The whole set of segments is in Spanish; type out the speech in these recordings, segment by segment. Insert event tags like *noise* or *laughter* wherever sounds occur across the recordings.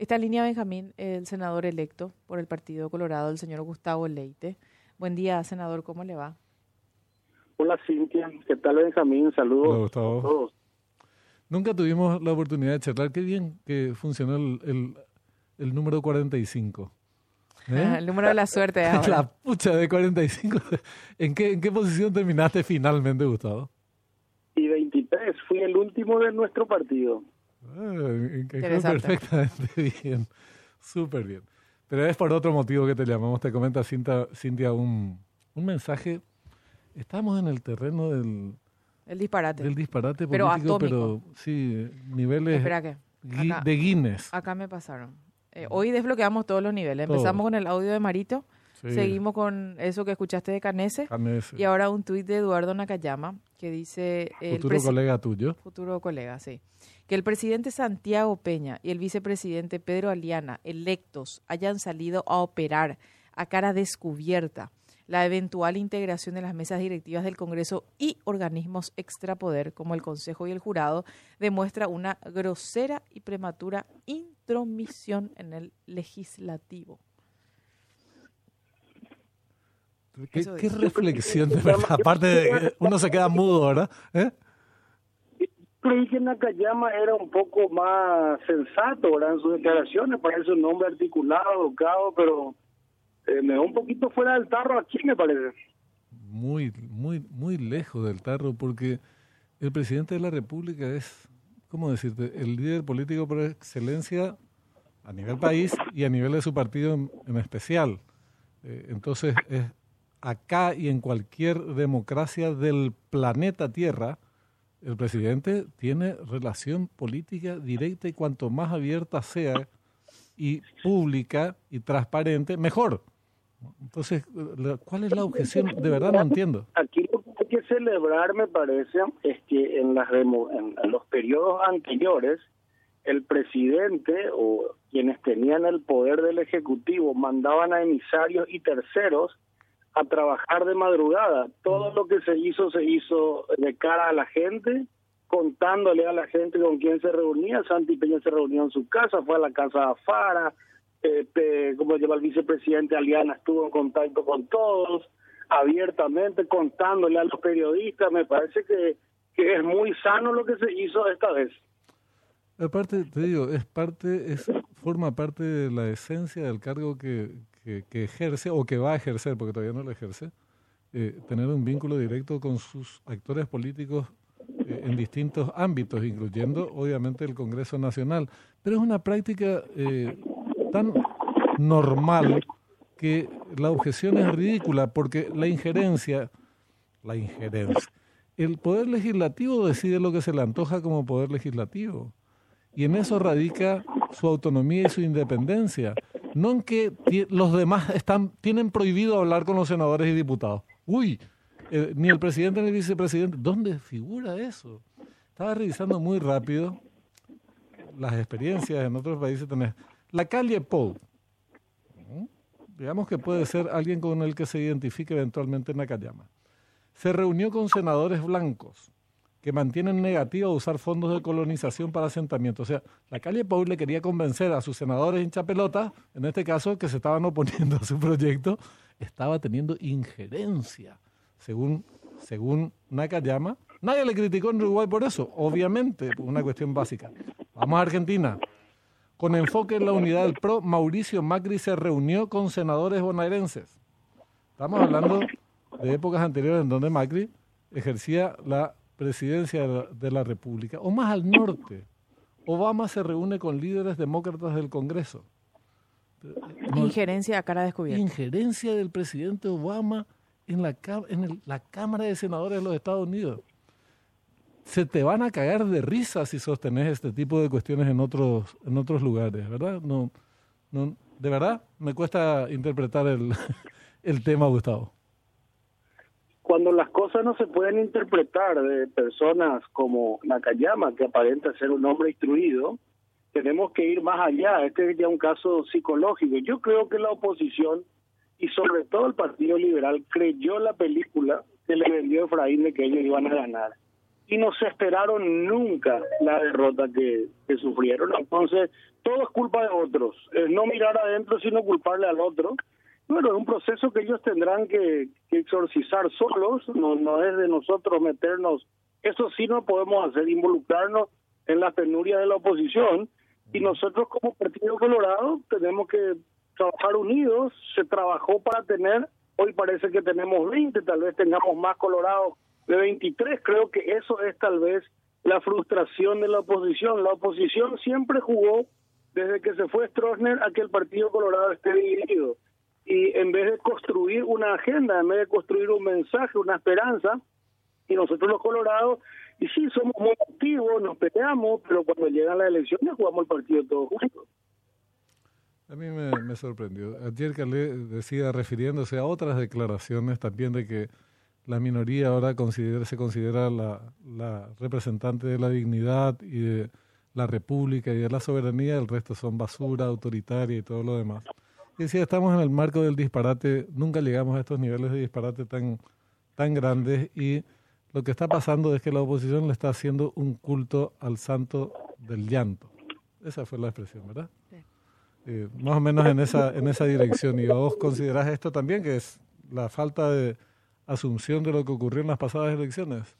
Esta línea, Benjamín, el senador electo por el Partido Colorado, el señor Gustavo Leite. Buen día, senador, ¿cómo le va? Hola, Cintia. ¿Qué tal, Benjamín? Saludos a todos. Nunca tuvimos la oportunidad de charlar. Qué bien que funcionó el, el, número 45. ¿Eh? el número de la suerte. *laughs* Ahora. La pucha de 45. ¿En qué, ¿En qué posición terminaste finalmente, Gustavo? Y 23. Fui el último de nuestro partido. Ah, perfectamente *laughs* bien. Súper bien. Pero es por otro motivo que te llamamos. Te comenta Cintia, Cintia un, un mensaje. Estamos en el terreno del... El disparate. Del disparate político, pero, sí, niveles de Guinness. Acá me pasaron. Eh, hoy desbloqueamos todos los niveles. Empezamos con el audio de Marito. Seguimos con eso que escuchaste de Canese. Y ahora un tuit de Eduardo Nakayama que dice... futuro colega tuyo. Futuro colega, sí. Que el presidente Santiago Peña y el vicepresidente Pedro Aliana, electos, hayan salido a operar a cara descubierta la eventual integración de las mesas directivas del Congreso y organismos extrapoder como el Consejo y el Jurado demuestra una grosera y prematura intromisión en el legislativo. ¿Qué, reflexión *laughs* de verdad? Aparte, de, uno se queda mudo, ¿verdad? ¿Eh? Creí que Nakayama era un poco más sensato ¿verdad? en sus declaraciones, parece un hombre articulado, educado, pero eh, me da un poquito fuera del tarro aquí, me parece. Muy, muy, muy lejos del tarro, porque el presidente de la República es, ¿cómo decirte?, el líder político por excelencia a nivel país y a nivel de su partido en, especial. Eh, entonces, es acá y en cualquier democracia del planeta Tierra, el presidente tiene relación política directa y cuanto más abierta sea y pública y transparente, mejor. Entonces, ¿cuál es la objeción? De verdad no entiendo. Aquí lo que hay que celebrar, me parece, es que en, las en los periodos anteriores, el presidente o quienes tenían el poder del Ejecutivo mandaban a emisarios y terceros a trabajar de madrugada. Todo lo que se hizo se hizo de cara a la gente, contándole a la gente con quién se reunía. Santi Peña se reunió en su casa, fue a la casa de Afara, este, como lleva el vicepresidente Aliana, estuvo en contacto con todos, abiertamente, contándole a los periodistas. Me parece que, que es muy sano lo que se hizo esta vez. Aparte, te digo, es parte, es, forma parte de la esencia del cargo que, que, ejerce o que va a ejercer, porque todavía no lo ejerce, eh, tener un vínculo directo con sus actores políticos eh, en distintos ámbitos, incluyendo obviamente el Congreso Nacional. Pero es una práctica eh, tan normal que la objeción es ridícula, porque la injerencia, la injerencia, el poder legislativo decide lo que se le antoja como poder legislativo. Y en eso radica su autonomía y su independencia no en que los demás están tienen prohibido hablar con los senadores y diputados. Uy, eh, ni el presidente ni el vicepresidente. ¿Dónde figura eso? Estaba revisando muy rápido las experiencias en otros países. Tenés la calle Paul. Digamos que puede ser alguien con el que se identifique eventualmente en Nakayama. Se reunió con senadores blancos que mantienen negativa usar fondos de colonización para asentamientos. O sea, la calle Paul le quería convencer a sus senadores hinchapelota, en este caso, que se estaban oponiendo a su proyecto, estaba teniendo injerencia, según, según Nakayama. Nadie le criticó en Uruguay por eso, obviamente, una cuestión básica. Vamos a Argentina. Con enfoque en la unidad del PRO, Mauricio Macri se reunió con senadores bonaerenses. Estamos hablando de épocas anteriores en donde Macri ejercía la presidencia de la, República, o más al norte, Obama se reúne con líderes demócratas del Congreso. Injerencia a cara descubierta. Injerencia del presidente Obama en la, en la Cámara de Senadores de los Estados Unidos. Se te van a cagar de risa si sostenes este tipo de cuestiones en otros, en otros lugares, ¿verdad? No, no, de verdad me cuesta interpretar el, *laughs* el tema, Gustavo cuando las cosas no se pueden interpretar de personas como Nakayama, que aparenta ser un hombre instruido, tenemos que ir más allá. Este es ya un caso psicológico. Yo creo que la oposición y sobre todo el Partido Liberal creyó la película que le vendió Efraín de que ellos iban a ganar. y no se esperaron nunca la derrota que, que sufrieron. Entonces, todo es culpa de otros. Es no mirar adentro, sino culparle al otro. Bueno, es un proceso que ellos tendrán que, que exorcizar solos, no, no es de nosotros meternos. Eso sí no podemos hacer, involucrarnos en la penuria de la oposición. Y nosotros como Partido Colorado tenemos que trabajar unidos. Se trabajó para tener, hoy parece que tenemos 20, tal vez tengamos más Colorado de 23. Creo que eso es tal vez la frustración de la oposición. La oposición siempre jugó desde que se fue Stroessner a que el Partido Colorado esté dividido. Y en vez de construir una agenda, en vez de construir un mensaje, una esperanza, y nosotros los colorados, y sí, somos muy activos, nos peleamos, pero cuando llegan las elecciones jugamos el partido todos juntos. A mí me, sorprendió. Ayer Calé decía, refiriéndose a otras declaraciones también de que la minoría ahora se considera la representante de la dignidad y de la república y de la soberanía, el resto son basura autoritaria y todo lo demás. Y decía, estamos en el marco del disparate, nunca llegamos a estos niveles de disparate tan, tan grandes y lo que está pasando es que la oposición le está haciendo un culto al santo del llanto. Esa fue la expresión, ¿verdad? Eh, más o menos en esa, en esa dirección. ¿Y vos considerás esto también, que es la falta de asunción de lo que ocurrió en las pasadas elecciones?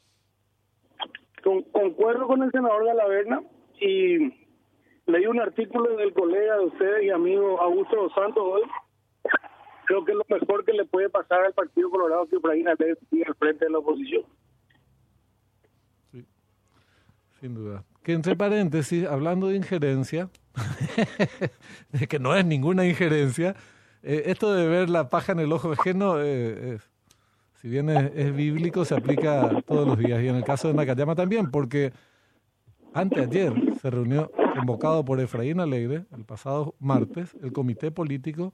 concuerdo con el senador Galaverna y leí un artículo del colega de ustedes y amigo Augusto Santos hoy. Creo que es lo mejor que le puede pasar al Partido Colorado que Efraín Alves al frente de la oposición. Sí, sin duda. Que entre paréntesis, hablando de injerencia, *laughs* de que no es ninguna injerencia, eh, esto de ver la paja en el ojo ajeno, eh, si bien es, es, bíblico, se aplica todos los días. Y en el caso de Nakayama también, porque Anteayer se reunió, convocado por Efraín Alegre, el pasado martes, el comité político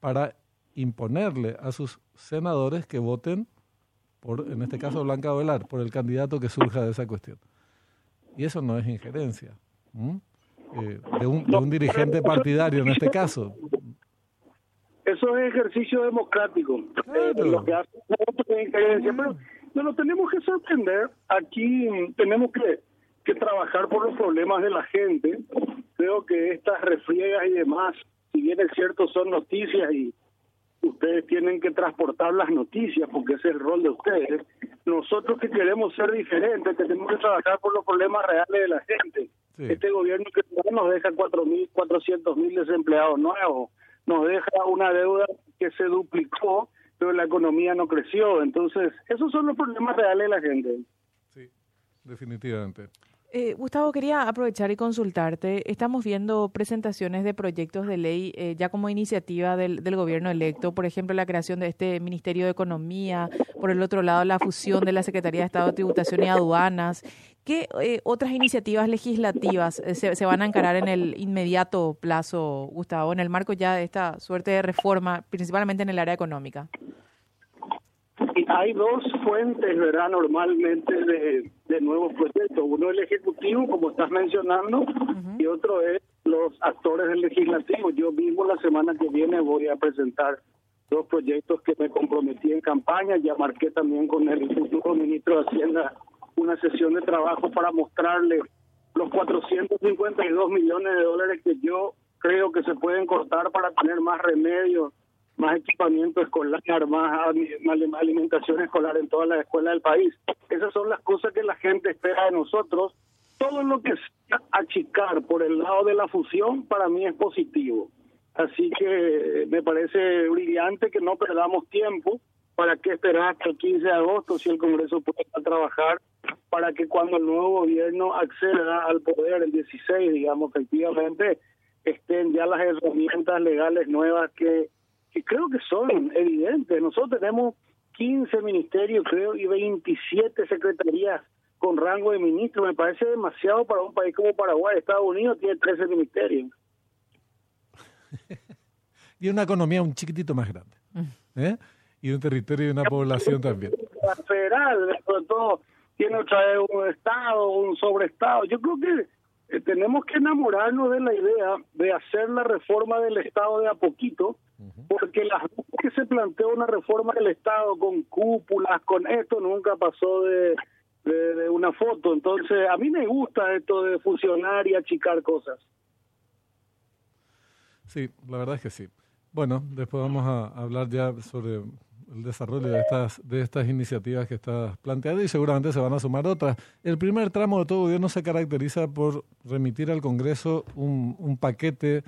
para imponerle a sus senadores que voten por, en este caso, Blanca Velar, por el candidato que surja de esa cuestión. Y eso no es injerencia eh, de, un, dirigente partidario en este caso. Eso es ejercicio democrático. Eh, lo que hace es injerencia. Pero no lo tenemos que sorprender. Aquí tenemos que que trabajar por los problemas de la gente. Creo que estas refriegas y demás, si bien es cierto, son noticias y ustedes tienen que transportar las noticias porque ese es el rol de ustedes. Nosotros que queremos ser diferentes, tenemos que trabajar por los problemas reales de la gente. Este gobierno que nos deja 4.400.000 desempleados nuevos, nos deja una deuda que se duplicó, pero la economía no creció. Entonces, esos son los problemas reales de la gente. Sí, definitivamente. Eh, Gustavo, quería aprovechar y consultarte. Estamos viendo presentaciones de proyectos de ley eh, ya como iniciativa del, gobierno electo, por ejemplo, la creación de este Ministerio de Economía, por el otro lado, la fusión de la Secretaría de Estado de Tributación y Aduanas. ¿Qué eh, otras iniciativas legislativas se, se, van a encarar en el inmediato plazo, Gustavo, en el marco ya de esta suerte de reforma, principalmente en el área económica? Hay dos fuentes, ¿verdad? Normalmente de, de nuevos proyectos. Uno es el Ejecutivo, como estás mencionando, y otro es los actores del Legislativo. Yo mismo la semana que viene voy a presentar dos proyectos que me comprometí en campaña. Ya marqué también con el futuro ministro de Hacienda una sesión de trabajo para mostrarle los 452 millones de dólares que yo creo que se pueden cortar para tener más remedios más equipamiento escolar, más alimentación escolar en todas las escuelas del país. Esas son las cosas que la gente espera de nosotros. Todo lo que sea achicar por el lado de la fusión para mí es positivo. Así que me parece brillante que no perdamos tiempo. ¿Para qué esperar hasta el 15 de agosto si el Congreso puede trabajar para que cuando el nuevo gobierno acceda al poder el 16, digamos, efectivamente, estén ya las herramientas legales nuevas que creo que son evidentes. Nosotros tenemos 15 ministerios, creo, y 27 secretarías con rango de ministro. Me parece demasiado para un país como Paraguay. Estados Unidos tiene 13 ministerios. *laughs* y una economía un chiquitito más grande. ¿eh? Y un territorio y una población también. La federal, sobre todo, tiene otra vez un Estado, un sobreestado. Yo creo que eh, tenemos que enamorarnos de la idea de hacer la reforma del Estado de a poquito, porque las que se planteó una reforma del Estado con cúpulas, con esto nunca pasó de, una foto. Entonces, a mí me gusta esto de fusionar y achicar cosas. Sí, la verdad es que sí. Bueno, después vamos a hablar ya sobre el desarrollo de estas, de estas iniciativas que estás planteando y seguramente se van a sumar otras. El primer tramo de todo gobierno se caracteriza por remitir al Congreso un paquete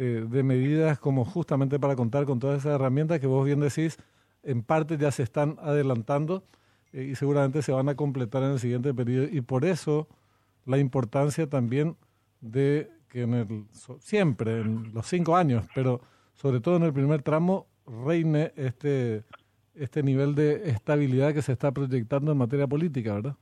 eh, de medidas como justamente para contar con todas esas herramientas que vos bien decís, en parte ya se están adelantando eh, y seguramente se van a completar en el siguiente periodo. Y por eso la importancia también de que en el, siempre, en los cinco años, pero sobre todo en el primer tramo, reine este, este nivel de estabilidad que se está proyectando en materia política, ¿verdad?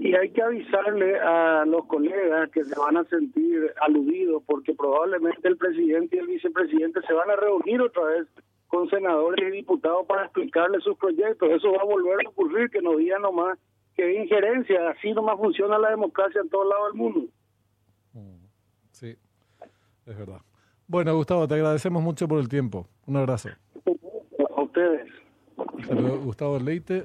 Y hay que avisarle a los colegas que se van a sentir aludidos porque probablemente el presidente y el vicepresidente se van a reunir otra vez con senadores y diputados para explicarles sus proyectos. Eso va a volver a ocurrir, que no digan nomás que injerencia, así nomás funciona la democracia en todos lados del mundo. Mm, sí, es verdad. Bueno, Gustavo, te agradecemos mucho por el tiempo. Un abrazo. A ustedes. Gustavo Leite.